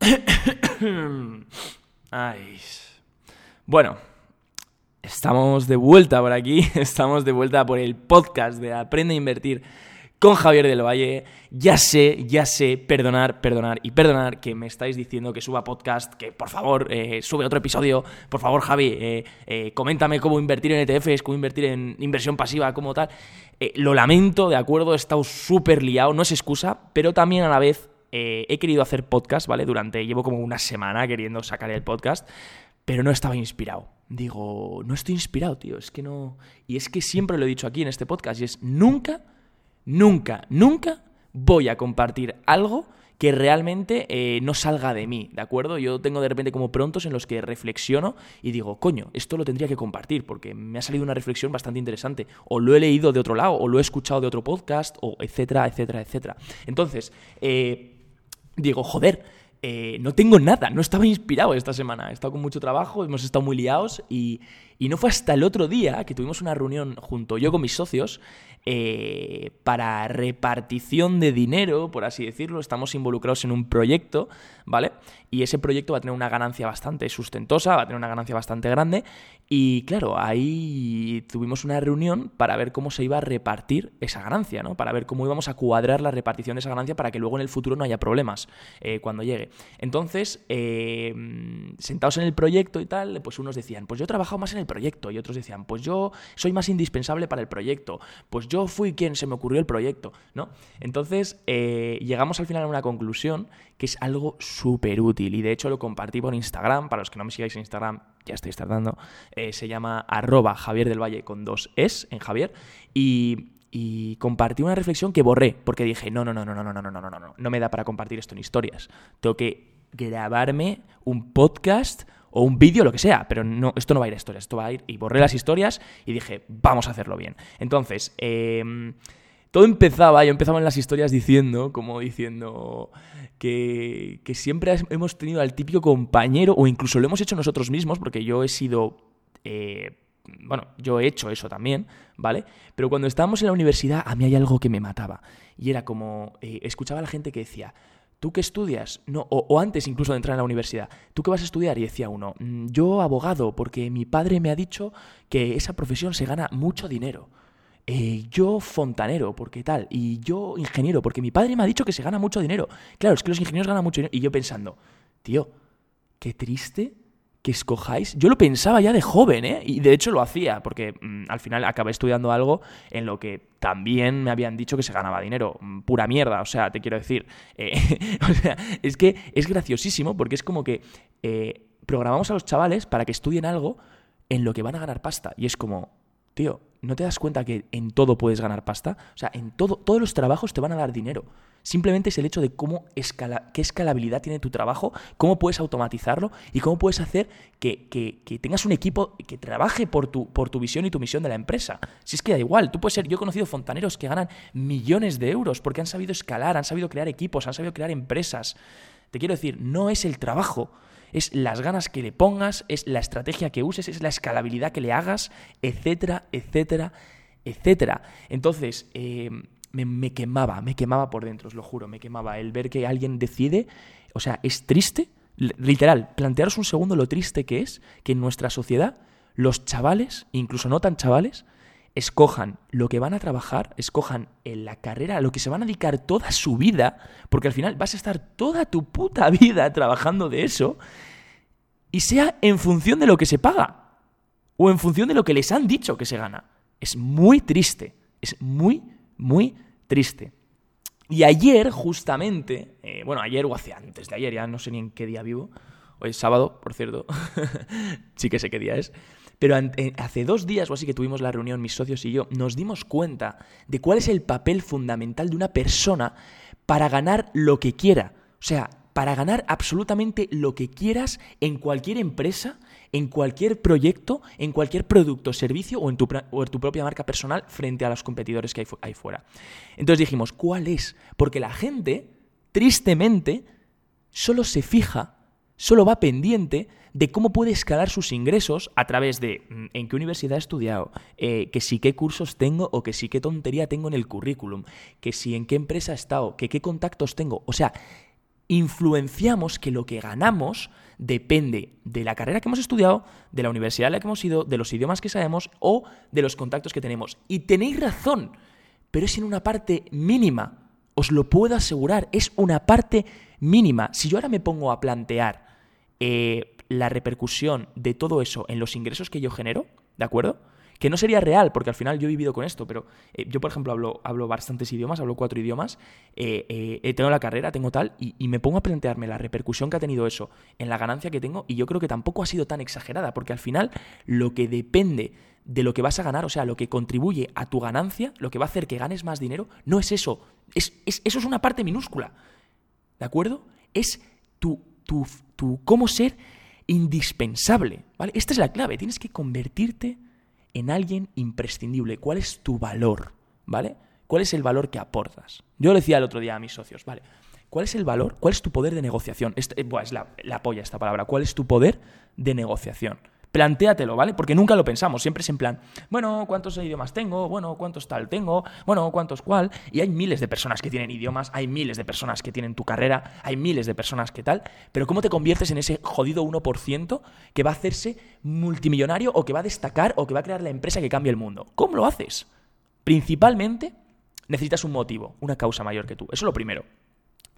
Ay. Bueno, estamos de vuelta por aquí, estamos de vuelta por el podcast de Aprende a Invertir con Javier del Valle. Ya sé, ya sé, perdonar, perdonar y perdonar que me estáis diciendo que suba podcast, que por favor eh, sube otro episodio. Por favor, Javi, eh, eh, coméntame cómo invertir en ETFs, cómo invertir en inversión pasiva, cómo tal. lo lamento, de acuerdo, he estado súper liado, no es excusa, pero también a la vez he querido hacer podcast, ¿vale? Durante, llevo como una semana queriendo sacar el podcast, pero no estaba inspirado. Digo, no estoy inspirado, tío, es que no... Y es que siempre lo he dicho aquí en este podcast, y es nunca, nunca, nunca voy a compartir algo que realmente eh, no salga de mí, ¿de acuerdo? Yo tengo de repente como prontos en los que reflexiono y digo, coño, esto lo tendría que compartir porque me ha salido una reflexión bastante interesante, o lo he leído de otro lado, o lo he escuchado de otro podcast, o etcétera, etcétera, etcétera. Entonces, eh, digo, joder, eh, no tengo nada, no estaba inspirado esta semana. He estado con mucho trabajo, hemos estado muy liados y, y no fue hasta el otro día que tuvimos una reunión junto yo con mis socios eh, para repartición de dinero, por así decirlo. Estamos involucrados en un proyecto, ¿vale? Y ese proyecto va a tener una ganancia bastante sustentosa, va a tener una ganancia bastante grande. Y claro, ahí tuvimos una reunión para ver cómo se iba a repartir esa ganancia, ¿no? Para ver cómo íbamos a cuadrar la repartición de esa ganancia para que luego en el futuro no haya problemas eh, cuando llegue. Entonces, eh, sentados en el proyecto y tal, pues unos decían, pues yo he trabajado más en el proyecto. Y otros decían, pues yo soy más indispensable para el proyecto. Pues yo fui quien se me ocurrió el proyecto, ¿no? Entonces, eh, llegamos al final a una conclusión que es algo súper útil y de hecho lo compartí por Instagram, para los que no me sigáis en Instagram, ya estáis tardando, eh, se llama arroba Javier del Valle con dos es en Javier y, y compartí una reflexión que borré porque dije, no, no, no, no, no, no, no, no, no, no, no, no me da para compartir esto en historias. Tengo que grabarme un podcast o un vídeo, lo que sea, pero no, esto no va a ir a historias, esto va a ir y borré las historias y dije, vamos a hacerlo bien. Entonces, eh, todo empezaba, yo empezaba en las historias diciendo, como diciendo que, siempre hemos tenido al típico compañero, o incluso lo hemos hecho nosotros mismos, porque yo he sido... Eh, bueno, yo he hecho eso también, ¿vale? Pero cuando estábamos en la universidad, a mí hay algo que me mataba. Y era como, eh, escuchaba a la gente que decía, ¿tú qué estudias? No, o, antes incluso de entrar en la universidad, ¿tú qué vas a estudiar? Y decía uno, mm, yo abogado, porque mi padre me ha dicho que esa profesión se gana mucho dinero. Eh, yo fontanero, porque tal, y yo ingeniero, porque mi padre me ha dicho que se gana mucho dinero. Claro, es que los ingenieros ganan mucho dinero. Y yo pensando, tío, qué triste que escojáis. Yo lo pensaba ya de joven, ¿eh? Y de hecho lo hacía, porque mm, al final acabé estudiando algo en lo que también me habían dicho que se ganaba dinero. Mm, pura mierda, o sea, te quiero decir. Eh, o sea, es que es graciosísimo porque es como que eh, programamos a los chavales para que estudien algo en lo que van a ganar pasta. Y es como, ¿no te das cuenta que en todo puedes ganar pasta? O sea, en todo, todos los trabajos te van a dar dinero. Simplemente es el hecho de cómo escala, qué escalabilidad tiene tu trabajo, cómo puedes automatizarlo y cómo puedes hacer que, que, tengas un equipo que trabaje por tu, por tu visión y tu misión de la empresa. Si es que da igual, tú puedes ser, yo he conocido fontaneros que ganan millones de euros porque han sabido escalar, han sabido crear equipos, han sabido crear empresas. Te quiero decir, no es el trabajo, es las ganas que le pongas, es la estrategia que uses, es la escalabilidad que le hagas, etcétera, etcétera, etcétera. Entonces, eh, me, quemaba, me quemaba por dentro, os lo juro, me quemaba el ver que alguien decide, o sea, es triste, literal, plantearos un segundo lo triste que es que en nuestra sociedad los chavales, incluso no tan chavales, escojan lo que van a trabajar, escojan en la carrera, a lo que se van a dedicar toda su vida, porque al final vas a estar toda tu puta vida trabajando de eso, y sea en función de lo que se paga, o en función de lo que les han dicho que se gana. Es muy triste, es muy, muy triste. Y ayer, justamente, eh, bueno, ayer o hace antes de ayer, ya no sé ni en qué día vivo, hoy es sábado, por cierto, sí que sé qué día es, pero eh, hace dos días o así que tuvimos la reunión, mis socios y yo, nos dimos cuenta de cuál es el papel fundamental de una persona para ganar lo que quiera. O sea, para ganar absolutamente lo que quieras en cualquier empresa, en cualquier proyecto, en cualquier producto, servicio o en tu, propia marca personal frente a los competidores que hay ahí fuera. Entonces dijimos, ¿cuál es? Porque la gente, tristemente, solo se fija, solo va pendiente de cómo puede escalar sus ingresos a través de mm, en qué universidad he estudiado, eh, que sí qué cursos tengo o que sí qué tontería tengo en el currículum, que sí en qué empresa he estado, que qué contactos tengo. O sea, influenciamos que lo que ganamos depende de la carrera que hemos estudiado, de la universidad a la que hemos ido, de los idiomas que sabemos o de los contactos que tenemos. Y tenéis razón, pero es en una parte mínima. Os lo puedo asegurar, es una parte mínima. Si yo ahora me pongo a plantear eh, la repercusión de todo eso en los ingresos que yo genero, ¿de acuerdo? que no sería real, porque al final yo he vivido con esto, pero eh, yo, por ejemplo, hablo, hablo bastantes idiomas, hablo cuatro idiomas, eh, eh, tengo la carrera, tengo tal, y, y, me pongo a plantearme la repercusión que ha tenido eso en la ganancia que tengo, y yo creo que tampoco ha sido tan exagerada, porque al final lo que depende de lo que vas a ganar, o sea, lo que contribuye a tu ganancia, lo que va a hacer que ganes más dinero, no es eso, es, es eso es una parte minúscula, ¿de acuerdo? Es tu, tu, tu cómo ser indispensable, ¿vale? Esta es la clave, tienes que convertirte en alguien imprescindible. ¿Cuál es tu valor? ¿Vale? ¿Cuál es el valor que aportas? Yo le decía el otro día a mis socios, ¿vale? ¿Cuál es el valor? ¿Cuál es tu poder de negociación? Este, es la, la polla esta palabra. ¿Cuál es tu poder de negociación? Plantéatelo, ¿vale? Porque nunca lo pensamos, siempre es en plan, bueno, ¿cuántos idiomas tengo? Bueno, ¿cuántos tal tengo? Bueno, ¿cuántos cuál? Y hay miles de personas que tienen idiomas, hay miles de personas que tienen tu carrera, hay miles de personas que tal, pero ¿cómo te conviertes en ese jodido 1% que va a hacerse multimillonario o que va a destacar o que va a crear la empresa que cambie el mundo? ¿Cómo lo haces? Principalmente necesitas un motivo, una causa mayor que tú. Eso es lo primero.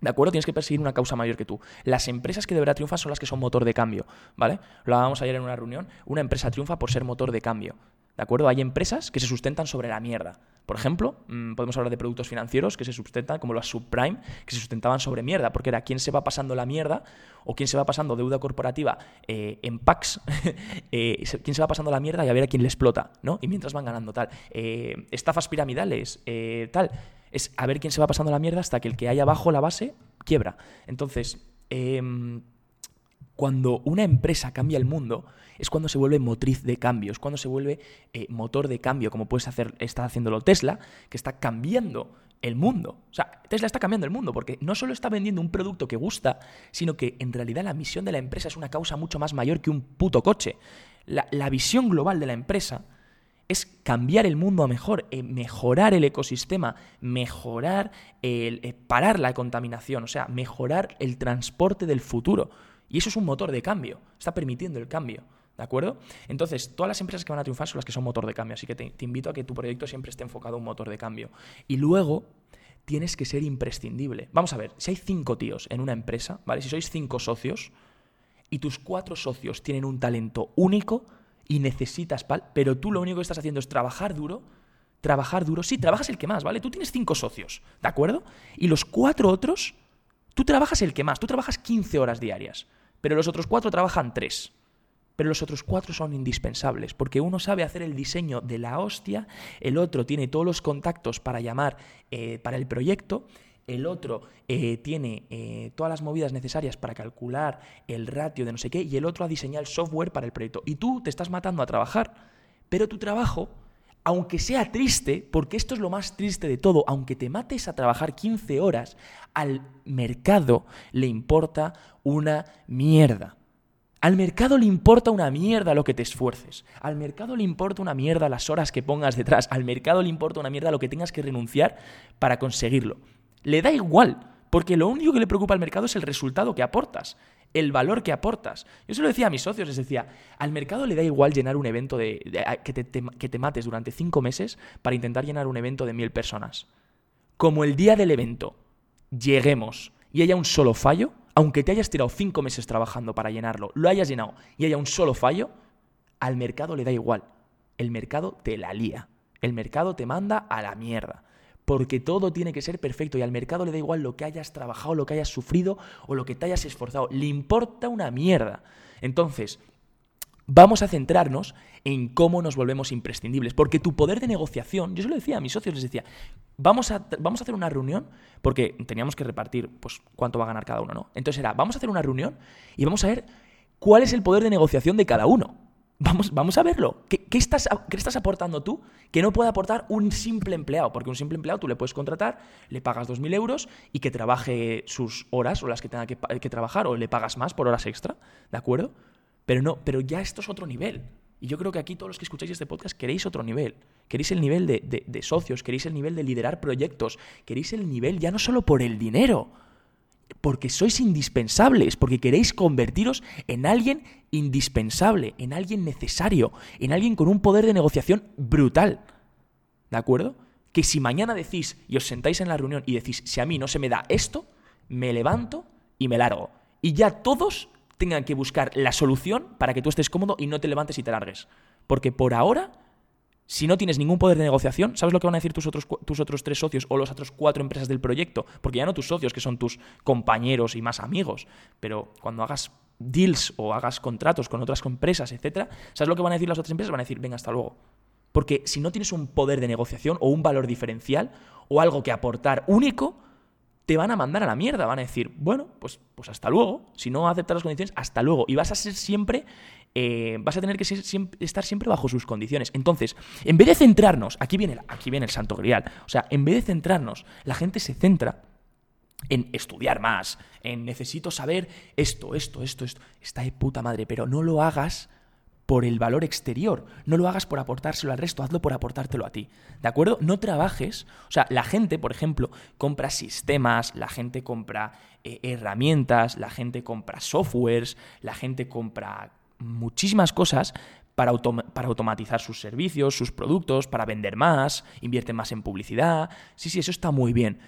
¿De acuerdo? Tienes que perseguir una causa mayor que tú. Las empresas que de verdad triunfan son las que son motor de cambio, ¿vale? Lo hablábamos ayer en una reunión. Una empresa triunfa por ser motor de cambio. ¿De acuerdo? Hay empresas que se sustentan sobre la mierda. Por ejemplo, mm, podemos hablar de productos financieros que se sustentan, como las subprime, que se sustentaban sobre mierda, porque era quién se va pasando la mierda o quién se va pasando deuda corporativa eh, en packs, eh, quién se va pasando la mierda y a ver a quién le explota, ¿no? Y mientras van ganando tal. Eh, estafas piramidales, tal es a ver quién se va pasando la mierda hasta que el que hay abajo la base quiebra. Entonces, em, cuando una empresa cambia el mundo, es cuando se vuelve motriz de cambio, es cuando se vuelve eh, motor de cambio, como puedes hacer, está haciéndolo Tesla, que está cambiando el mundo. O sea, Tesla está cambiando el mundo porque no solo está vendiendo un producto que gusta, sino que en realidad la misión de la empresa es una causa mucho más mayor que un puto coche. la visión global de la empresa es cambiar el mundo a mejor, eh, mejorar el ecosistema, mejorar, el, eh, parar la contaminación, o sea, mejorar el transporte del futuro. Y eso es un motor de cambio, está permitiendo el cambio. ¿De acuerdo? Entonces, todas las empresas que van a triunfar son las que son motor de cambio, así que te, te invito a que tu proyecto siempre esté enfocado a un motor de cambio. Y luego, tienes que ser imprescindible. Vamos a ver, si hay cinco tíos en una empresa, ¿vale? Si sois cinco socios y tus cuatro socios tienen un talento único, y necesitas pal, pero tú lo único que estás haciendo es trabajar duro, trabajar duro. Sí, trabajas el que más, ¿vale? Tú tienes cinco socios, ¿de acuerdo? Y los cuatro otros, tú trabajas el que más, tú trabajas 15 horas diarias, pero los otros cuatro trabajan tres. Pero los otros cuatro son indispensables, porque uno sabe hacer el diseño de la hostia, el otro tiene todos los contactos para llamar eh, para el proyecto el otro eh, tiene eh, todas las movidas necesarias para calcular el ratio de no sé qué, y el otro ha diseñado el software para el proyecto. Y tú te estás matando a trabajar, pero tu trabajo, aunque sea triste, porque esto es lo más triste de todo, aunque te mates a trabajar 15 horas, al mercado le importa una mierda. Al mercado le importa una mierda lo que te esfuerces. Al mercado le importa una mierda las horas que pongas detrás. Al mercado le importa una mierda lo que tengas que renunciar para conseguirlo. Le da igual, porque lo único que le preocupa al mercado es el resultado que aportas, el valor que aportas. Yo se lo decía a mis socios, les decía, al mercado le da igual llenar un evento de, que, te, que te mates durante cinco meses para intentar llenar un evento de mil personas. Como el día del evento lleguemos y haya un solo fallo, aunque te hayas tirado cinco meses trabajando para llenarlo, lo hayas llenado y haya un solo fallo, al mercado le da igual. El mercado te la lía. El mercado te manda a la mierda porque todo tiene que ser perfecto y al mercado le da igual lo que hayas trabajado, lo que hayas sufrido o lo que te hayas esforzado. Le importa una mierda. Entonces, vamos a centrarnos en cómo nos volvemos imprescindibles, porque tu poder de negociación, yo se lo decía a mis socios, les decía, vamos a, vamos a hacer una reunión, porque teníamos que repartir pues, cuánto va a ganar cada uno, ¿no? Entonces era, vamos a hacer una reunión y vamos a ver cuál es el poder de negociación de cada uno. Vamos, vamos a verlo. ¿Qué, estás, ¿Qué estás aportando tú que no puede aportar un simple empleado? Porque un simple empleado tú le puedes contratar, le pagas 2.000 euros y que trabaje sus horas o las que tenga que, trabajar o le pagas más por horas extra, ¿de acuerdo? Pero no, pero ya esto es otro nivel. Y yo creo que aquí todos los que escucháis este podcast queréis otro nivel. Queréis el nivel de, de socios, queréis el nivel de liderar proyectos, queréis el nivel ya no solo por el dinero. Porque sois indispensables, porque queréis convertiros en alguien indispensable, en alguien necesario, en alguien con un poder de negociación brutal. ¿De acuerdo? Que si mañana decís y os sentáis en la reunión y decís, si a mí no se me da esto, me levanto y me largo. Y ya todos tengan que buscar la solución para que tú estés cómodo y no te levantes y te largues. Porque por ahora si no tienes ningún poder de negociación, ¿sabes lo que van a decir tus otros, tus otros tres socios o las otras cuatro empresas del proyecto? Porque ya no tus socios, que son tus compañeros y más amigos, pero cuando hagas deals o hagas contratos con otras empresas, etcétera, ¿sabes lo que van a decir las otras empresas? Van a decir, venga, hasta luego. Porque si no tienes un poder de negociación o un valor diferencial o algo que aportar único, te van a mandar a la mierda. Van a decir, bueno, pues, pues hasta luego. Si no aceptas las condiciones, hasta luego. Y vas a ser siempre eh, vas a tener que estar siempre bajo sus condiciones. Entonces, en vez de centrarnos, aquí viene, aquí viene el santo grial, o sea, en vez de centrarnos, la gente se centra en estudiar más, en necesito saber esto, esto, esto, esto. Está de puta madre, pero no lo hagas por el valor exterior, no lo hagas por aportárselo al resto, hazlo por aportártelo a ti. ¿De acuerdo? No trabajes, o sea, la gente, por ejemplo, compra sistemas, la gente compra eh, herramientas, la gente compra softwares, la gente compra muchísimas cosas para, para, automatizar sus servicios, sus productos, para vender más, invierte más en publicidad. Sí, sí, eso está muy bien.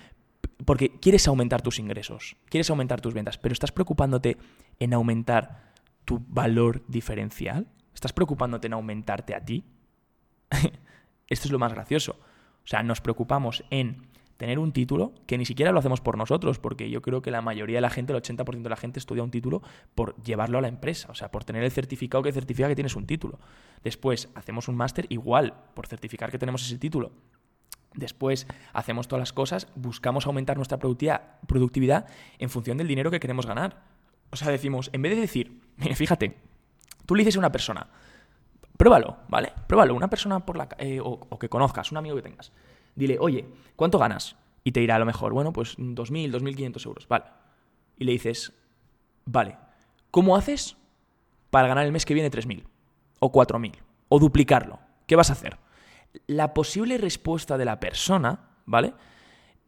Porque quieres aumentar tus ingresos, quieres aumentar tus ventas, pero ¿estás preocupándote en aumentar tu valor diferencial? ¿Estás preocupándote en aumentarte a ti? Esto es lo más gracioso. O sea, nos preocupamos en tener un título que ni siquiera lo hacemos por nosotros, porque yo creo que la mayoría de la gente, el 80% de la gente estudia un título por llevarlo a la empresa, o sea, por tener el certificado que certifica que tienes un título. Después hacemos un máster igual, por certificar que tenemos ese título. Después hacemos todas las cosas, buscamos aumentar nuestra productividad en función del dinero que queremos ganar. O sea, decimos, en vez de decir, fíjate, tú le dices a una persona, pruébalo, ¿vale? Pruébalo, una persona por la, eh, o que conozcas, un amigo que tengas Dile, oye, ¿cuánto ganas? Y te dirá a lo mejor, bueno, pues 2.000, 2.500 euros. Vale. Y le dices, vale, ¿cómo haces para ganar el mes que viene 3.000? O 4.000? O duplicarlo. ¿Qué vas a hacer? La posible respuesta de la persona, ¿vale?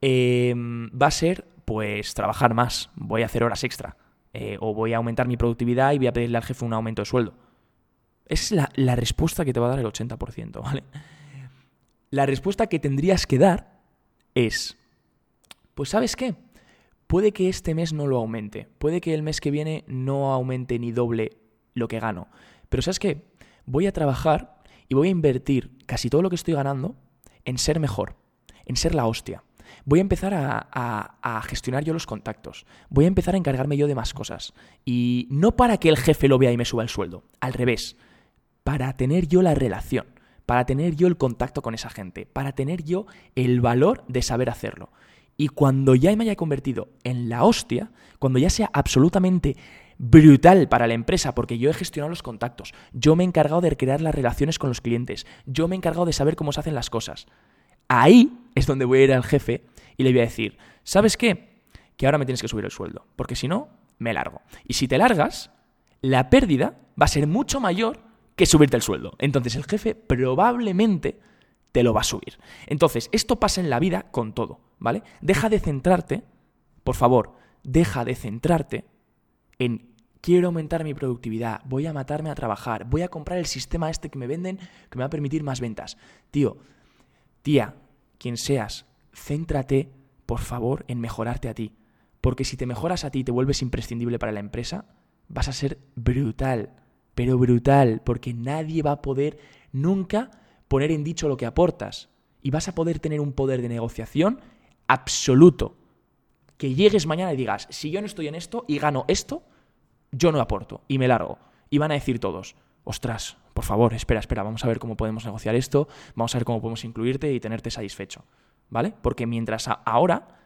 Em, va a ser, pues, trabajar más. Voy a hacer horas extra. Eh, o voy a aumentar mi productividad y voy a pedirle al jefe un aumento de sueldo. Esa es la, la respuesta que te va a dar el 80%, ¿vale? La respuesta que tendrías que dar es, pues sabes qué, puede que este mes no lo aumente, puede que el mes que viene no aumente ni doble lo que gano, pero sabes qué, voy a trabajar y voy a invertir casi todo lo que estoy ganando en ser mejor, en ser la hostia. Voy a empezar a, a, gestionar yo los contactos. Voy a empezar a encargarme yo de más cosas. Y no para que el jefe lo vea y me suba el sueldo. Al revés. Para tener yo la relación para tener yo el contacto con esa gente, para tener yo el valor de saber hacerlo. Y cuando ya me haya convertido en la hostia, cuando ya sea absolutamente brutal para la empresa, porque yo he gestionado los contactos, yo me he encargado de crear las relaciones con los clientes, yo me he encargado de saber cómo se hacen las cosas. Ahí es donde voy a ir al jefe y le voy a decir, ¿sabes qué? Que ahora me tienes que subir el sueldo, porque si no, me largo. Y si te largas, la pérdida va a ser mucho mayor que subirte el sueldo. Entonces el jefe probablemente te lo va a subir. Entonces, esto pasa en la vida con todo, ¿vale? Deja de centrarte, por favor, deja de centrarte en quiero aumentar mi productividad, voy a matarme a trabajar, voy a comprar el sistema este que me venden que me va a permitir más ventas. Tío, tía, quien seas, céntrate, por favor, en mejorarte a ti. Porque si te mejoras a ti y te vuelves imprescindible para la empresa, vas a ser brutal pero brutal, porque nadie va a poder nunca poner en dicho lo que aportas. Y vas a poder tener un poder de negociación absoluto. Que llegues mañana y digas, si yo no estoy en esto y gano esto, yo no aporto y me largo. Y van a decir todos, ostras, por favor, espera, espera, vamos a ver cómo podemos negociar esto, vamos a ver cómo podemos incluirte y tenerte satisfecho. ¿Vale? Porque mientras ahora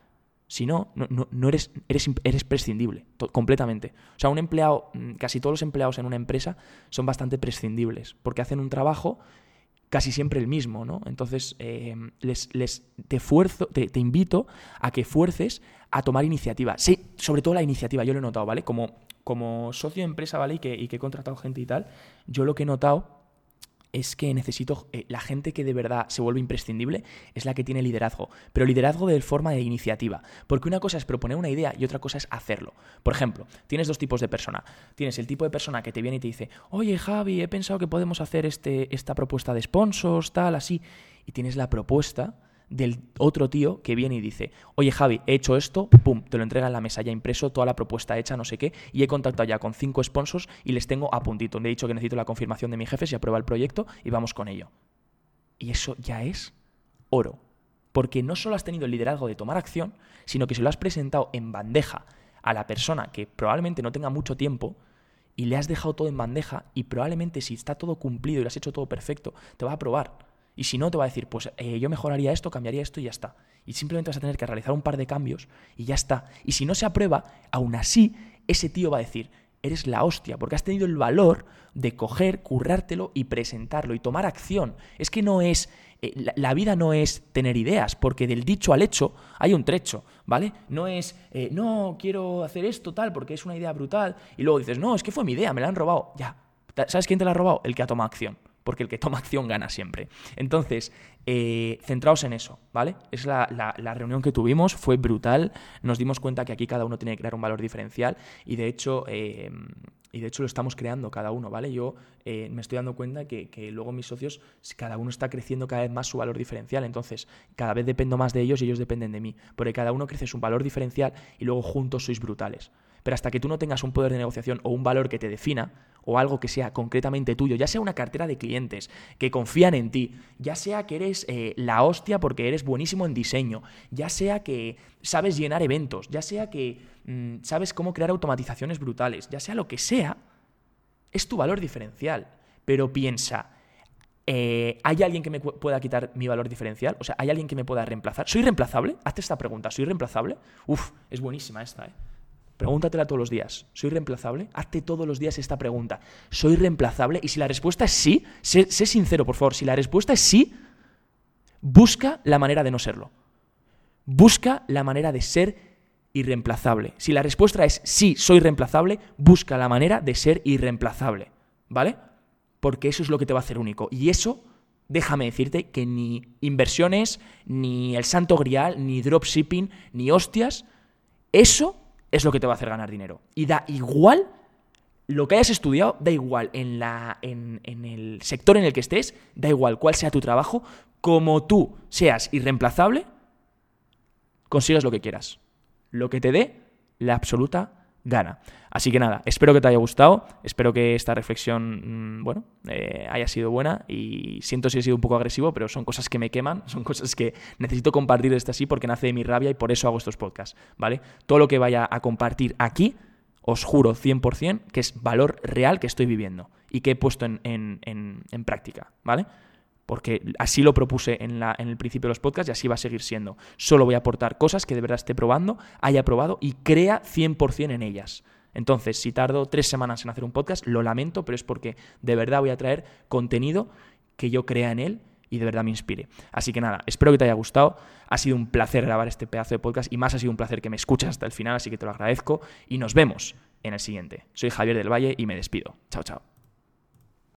si no, no, eres, eres, eres prescindible, completamente. O sea, un empleado, mm, casi todos los empleados en una empresa son bastante prescindibles, porque hacen un trabajo casi siempre el mismo, ¿no? Entonces, eh, les, les, te, fuerzo, te, invito a que fuerces a tomar iniciativa. Sí, sobre todo la iniciativa, yo lo he notado, ¿vale? Como, como socio de empresa, ¿vale? Y que, y que he contratado gente y tal, yo lo que he notado es que necesito, eh, la gente que de verdad se vuelve imprescindible es la que tiene liderazgo, pero liderazgo de forma de iniciativa, porque una cosa es proponer una idea y otra cosa es hacerlo. Por ejemplo, tienes dos tipos de persona. Tienes el tipo de persona que te viene y te dice, oye Javi, he pensado que podemos hacer este, esta propuesta de sponsors, tal, así, y tienes la propuesta del otro tío que viene y dice, oye Javi, he hecho esto, pum, te lo entrega en la mesa ya impreso, toda la propuesta hecha, no sé qué, y he contactado ya con cinco sponsors y les tengo a puntito. Le he dicho que necesito la confirmación de mi jefe si aprueba el proyecto y vamos con ello. Y eso ya es oro. Porque no solo has tenido el liderazgo de tomar acción, sino que se lo has presentado en bandeja a la persona que probablemente no tenga mucho tiempo y le has dejado todo en bandeja y probablemente si está todo cumplido y lo has hecho todo perfecto, te va a aprobar. Y si no, te va a decir, pues eh, yo mejoraría esto, cambiaría esto y ya está. Y simplemente vas a tener que realizar un par de cambios y ya está. Y si no se aprueba, aún así, ese tío va a decir, eres la hostia, porque has tenido el valor de coger, currártelo y presentarlo y tomar acción. Es que no es, eh, la, vida no es tener ideas, porque del dicho al hecho hay un trecho, ¿vale? No es, eh, no, quiero hacer esto tal, porque es una idea brutal, y luego dices, no, es que fue mi idea, me la han robado. Ya, ¿sabes quién te la ha robado? El que ha tomado acción porque el que toma acción gana siempre. Entonces, eh, centraos en eso, ¿vale? Es la, reunión que tuvimos, fue brutal, nos dimos cuenta que aquí cada uno tiene que crear un valor diferencial y de hecho... Eh, y de hecho lo estamos creando cada uno, ¿vale? Yo eh, me estoy dando cuenta que, que, luego mis socios, cada uno está creciendo cada vez más su valor diferencial. Entonces, cada vez dependo más de ellos y ellos dependen de mí. Porque cada uno crece su valor diferencial y luego juntos sois brutales. Pero hasta que tú no tengas un poder de negociación o un valor que te defina, o algo que sea concretamente tuyo, ya sea una cartera de clientes que confían en ti, ya sea que eres eh, la hostia porque eres buenísimo en diseño, ya sea que sabes llenar eventos, ya sea que mm, sabes cómo crear automatizaciones brutales, ya sea lo que sea, es tu valor diferencial. Pero piensa, eh, ¿hay alguien que me pueda quitar mi valor diferencial? O sea, ¿hay alguien que me pueda reemplazar? ¿Soy reemplazable? Hazte esta pregunta, ¿soy reemplazable? Uf, es buenísima esta, ¿eh? Pregúntatela todos los días. ¿Soy reemplazable? Hazte todos los días esta pregunta. ¿Soy reemplazable? Y si la respuesta es sí, sé, sincero, por favor. Si la respuesta es sí, busca la manera de no serlo. Busca la manera de ser irreemplazable. Si la respuesta es sí, soy reemplazable, busca la manera de ser irreemplazable. ¿Vale? Porque eso es lo que te va a hacer único. Y eso, déjame decirte que ni inversiones, ni el santo grial, ni dropshipping, ni hostias, eso es lo que te va a hacer ganar dinero. Y da igual lo que hayas estudiado, da igual en, la, en, el sector en el que estés, da igual cuál sea tu trabajo, como tú seas irreemplazable, consigues lo que quieras. Lo que te dé la absoluta gana. Así que nada, espero que te haya gustado, espero que esta reflexión, mm, bueno, eh, haya sido buena y siento si he sido un poco agresivo, pero son cosas que me queman, son cosas que necesito compartir esto así porque nace de mi rabia y por eso hago estos podcasts, ¿vale? Todo lo que vaya a compartir aquí, os juro 100% que es valor real que estoy viviendo y que he puesto en, en práctica, ¿vale? Porque así lo propuse en, el principio de los podcasts y así va a seguir siendo. Solo voy a aportar cosas que de verdad esté probando, haya probado y crea 100% en ellas. Entonces, si tardo tres semanas en hacer un podcast, lo lamento, pero es porque de verdad voy a traer contenido que yo crea en él y de verdad me inspire. Así que nada, espero que te haya gustado. Ha sido un placer grabar este pedazo de podcast y más ha sido un placer que me escuches hasta el final, así que te lo agradezco y nos vemos en el siguiente. Soy Javier del Valle y me despido. Chao, chao.